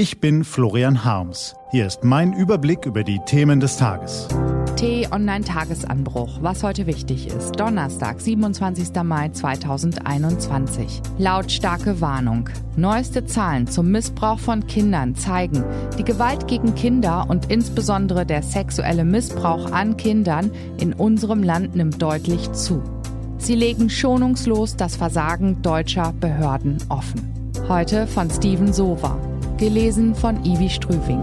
Ich bin Florian Harms. Hier ist mein Überblick über die Themen des Tages. T-Online-Tagesanbruch, was heute wichtig ist. Donnerstag, 27. Mai 2021. Lautstarke Warnung. Neueste Zahlen zum Missbrauch von Kindern zeigen, die Gewalt gegen Kinder und insbesondere der sexuelle Missbrauch an Kindern in unserem Land nimmt deutlich zu. Sie legen schonungslos das Versagen deutscher Behörden offen. Heute von Steven Sova. Gelesen von Ivi Strüving.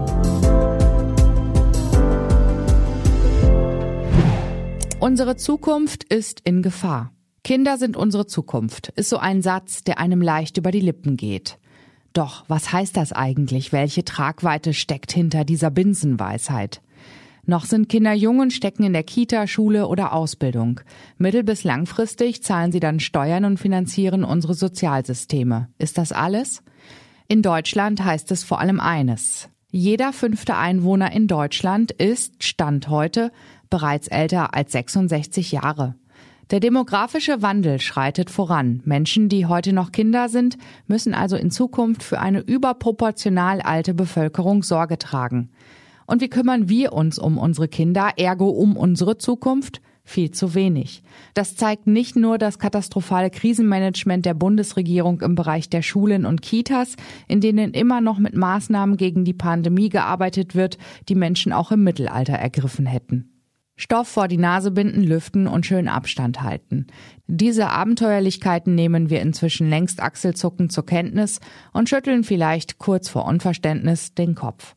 Unsere Zukunft ist in Gefahr. Kinder sind unsere Zukunft, ist so ein Satz, der einem leicht über die Lippen geht. Doch was heißt das eigentlich? Welche Tragweite steckt hinter dieser Binsenweisheit? Noch sind Kinder jung und stecken in der Kita, Schule oder Ausbildung. Mittel- bis langfristig zahlen sie dann Steuern und finanzieren unsere Sozialsysteme. Ist das alles? In Deutschland heißt es vor allem eines. Jeder fünfte Einwohner in Deutschland ist, Stand heute, bereits älter als 66 Jahre. Der demografische Wandel schreitet voran. Menschen, die heute noch Kinder sind, müssen also in Zukunft für eine überproportional alte Bevölkerung Sorge tragen. Und wie kümmern wir uns um unsere Kinder, ergo um unsere Zukunft? Viel zu wenig. Das zeigt nicht nur das katastrophale Krisenmanagement der Bundesregierung im Bereich der Schulen und Kitas, in denen immer noch mit Maßnahmen gegen die Pandemie gearbeitet wird, die Menschen auch im Mittelalter ergriffen hätten. Stoff vor die Nase binden, lüften und schön Abstand halten. Diese Abenteuerlichkeiten nehmen wir inzwischen längst achselzuckend zur Kenntnis und schütteln vielleicht kurz vor Unverständnis den Kopf.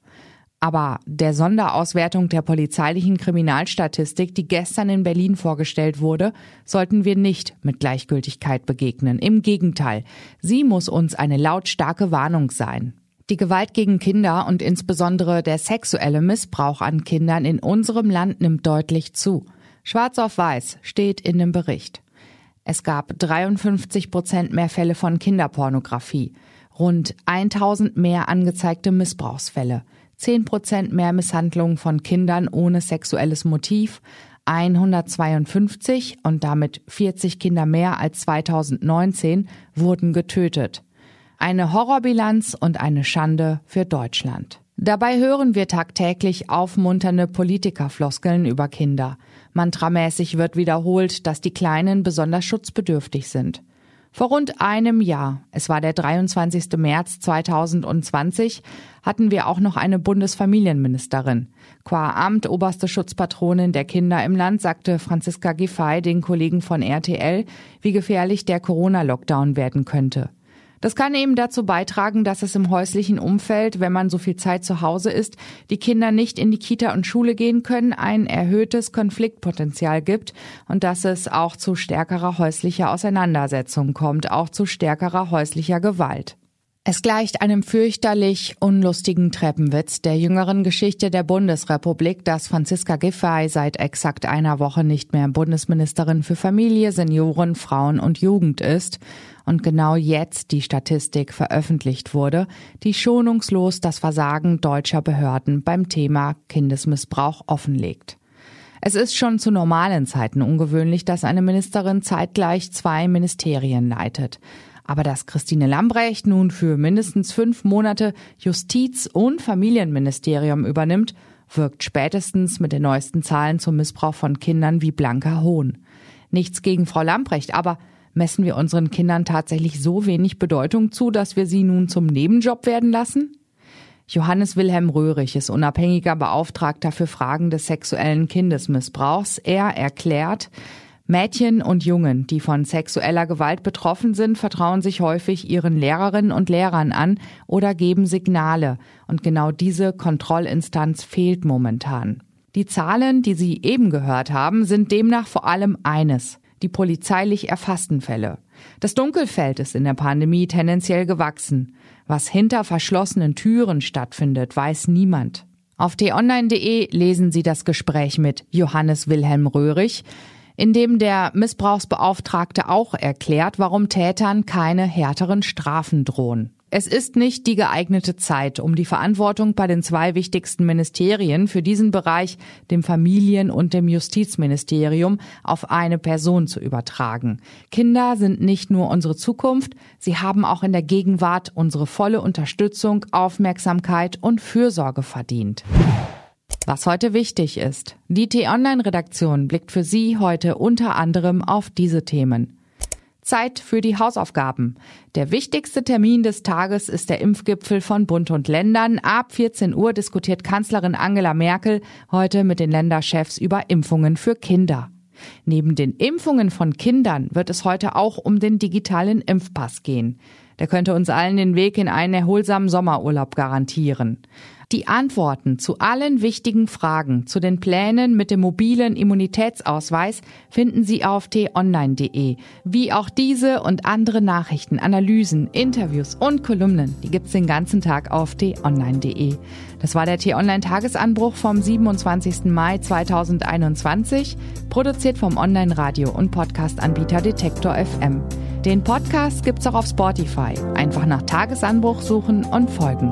Aber der Sonderauswertung der polizeilichen Kriminalstatistik, die gestern in Berlin vorgestellt wurde, sollten wir nicht mit Gleichgültigkeit begegnen. Im Gegenteil, sie muss uns eine lautstarke Warnung sein. Die Gewalt gegen Kinder und insbesondere der sexuelle Missbrauch an Kindern in unserem Land nimmt deutlich zu. Schwarz auf Weiß steht in dem Bericht. Es gab 53 Prozent mehr Fälle von Kinderpornografie, rund 1000 mehr angezeigte Missbrauchsfälle, 10 Prozent mehr Misshandlungen von Kindern ohne sexuelles Motiv, 152 und damit 40 Kinder mehr als 2019 wurden getötet. Eine Horrorbilanz und eine Schande für Deutschland. Dabei hören wir tagtäglich aufmunternde Politikerfloskeln über Kinder. Mantramäßig wird wiederholt, dass die Kleinen besonders schutzbedürftig sind. Vor rund einem Jahr, es war der 23. März 2020, hatten wir auch noch eine Bundesfamilienministerin. Qua Amt oberste Schutzpatronin der Kinder im Land sagte Franziska Giffey den Kollegen von RTL, wie gefährlich der Corona-Lockdown werden könnte. Das kann eben dazu beitragen, dass es im häuslichen Umfeld, wenn man so viel Zeit zu Hause ist, die Kinder nicht in die Kita und Schule gehen können, ein erhöhtes Konfliktpotenzial gibt und dass es auch zu stärkerer häuslicher Auseinandersetzung kommt, auch zu stärkerer häuslicher Gewalt. Es gleicht einem fürchterlich unlustigen Treppenwitz der jüngeren Geschichte der Bundesrepublik, dass Franziska Giffey seit exakt einer Woche nicht mehr Bundesministerin für Familie, Senioren, Frauen und Jugend ist und genau jetzt die Statistik veröffentlicht wurde, die schonungslos das Versagen deutscher Behörden beim Thema Kindesmissbrauch offenlegt. Es ist schon zu normalen Zeiten ungewöhnlich, dass eine Ministerin zeitgleich zwei Ministerien leitet. Aber dass Christine Lambrecht nun für mindestens fünf Monate Justiz- und Familienministerium übernimmt, wirkt spätestens mit den neuesten Zahlen zum Missbrauch von Kindern wie blanker Hohn. Nichts gegen Frau Lambrecht, aber messen wir unseren Kindern tatsächlich so wenig Bedeutung zu, dass wir sie nun zum Nebenjob werden lassen? Johannes Wilhelm Röhrig ist unabhängiger Beauftragter für Fragen des sexuellen Kindesmissbrauchs. Er erklärt, Mädchen und Jungen, die von sexueller Gewalt betroffen sind, vertrauen sich häufig ihren Lehrerinnen und Lehrern an oder geben Signale. Und genau diese Kontrollinstanz fehlt momentan. Die Zahlen, die Sie eben gehört haben, sind demnach vor allem eines die polizeilich erfassten Fälle. Das Dunkelfeld ist in der Pandemie tendenziell gewachsen. Was hinter verschlossenen Türen stattfindet, weiß niemand. Auf t-online.de lesen Sie das Gespräch mit Johannes Wilhelm Röhrig in dem der Missbrauchsbeauftragte auch erklärt, warum Tätern keine härteren Strafen drohen. Es ist nicht die geeignete Zeit, um die Verantwortung bei den zwei wichtigsten Ministerien für diesen Bereich, dem Familien- und dem Justizministerium, auf eine Person zu übertragen. Kinder sind nicht nur unsere Zukunft, sie haben auch in der Gegenwart unsere volle Unterstützung, Aufmerksamkeit und Fürsorge verdient. Was heute wichtig ist. Die T-Online-Redaktion blickt für Sie heute unter anderem auf diese Themen. Zeit für die Hausaufgaben. Der wichtigste Termin des Tages ist der Impfgipfel von Bund und Ländern. Ab 14 Uhr diskutiert Kanzlerin Angela Merkel heute mit den Länderchefs über Impfungen für Kinder. Neben den Impfungen von Kindern wird es heute auch um den digitalen Impfpass gehen. Der könnte uns allen den Weg in einen erholsamen Sommerurlaub garantieren. Die Antworten zu allen wichtigen Fragen zu den Plänen mit dem mobilen Immunitätsausweis finden Sie auf t-online.de. Wie auch diese und andere Nachrichten, Analysen, Interviews und Kolumnen, die gibt's den ganzen Tag auf t-online.de. Das war der T-Online-Tagesanbruch vom 27. Mai 2021, produziert vom Online-Radio- und Podcast-Anbieter Detektor FM. Den Podcast gibt's auch auf Spotify. Einfach nach Tagesanbruch suchen und folgen.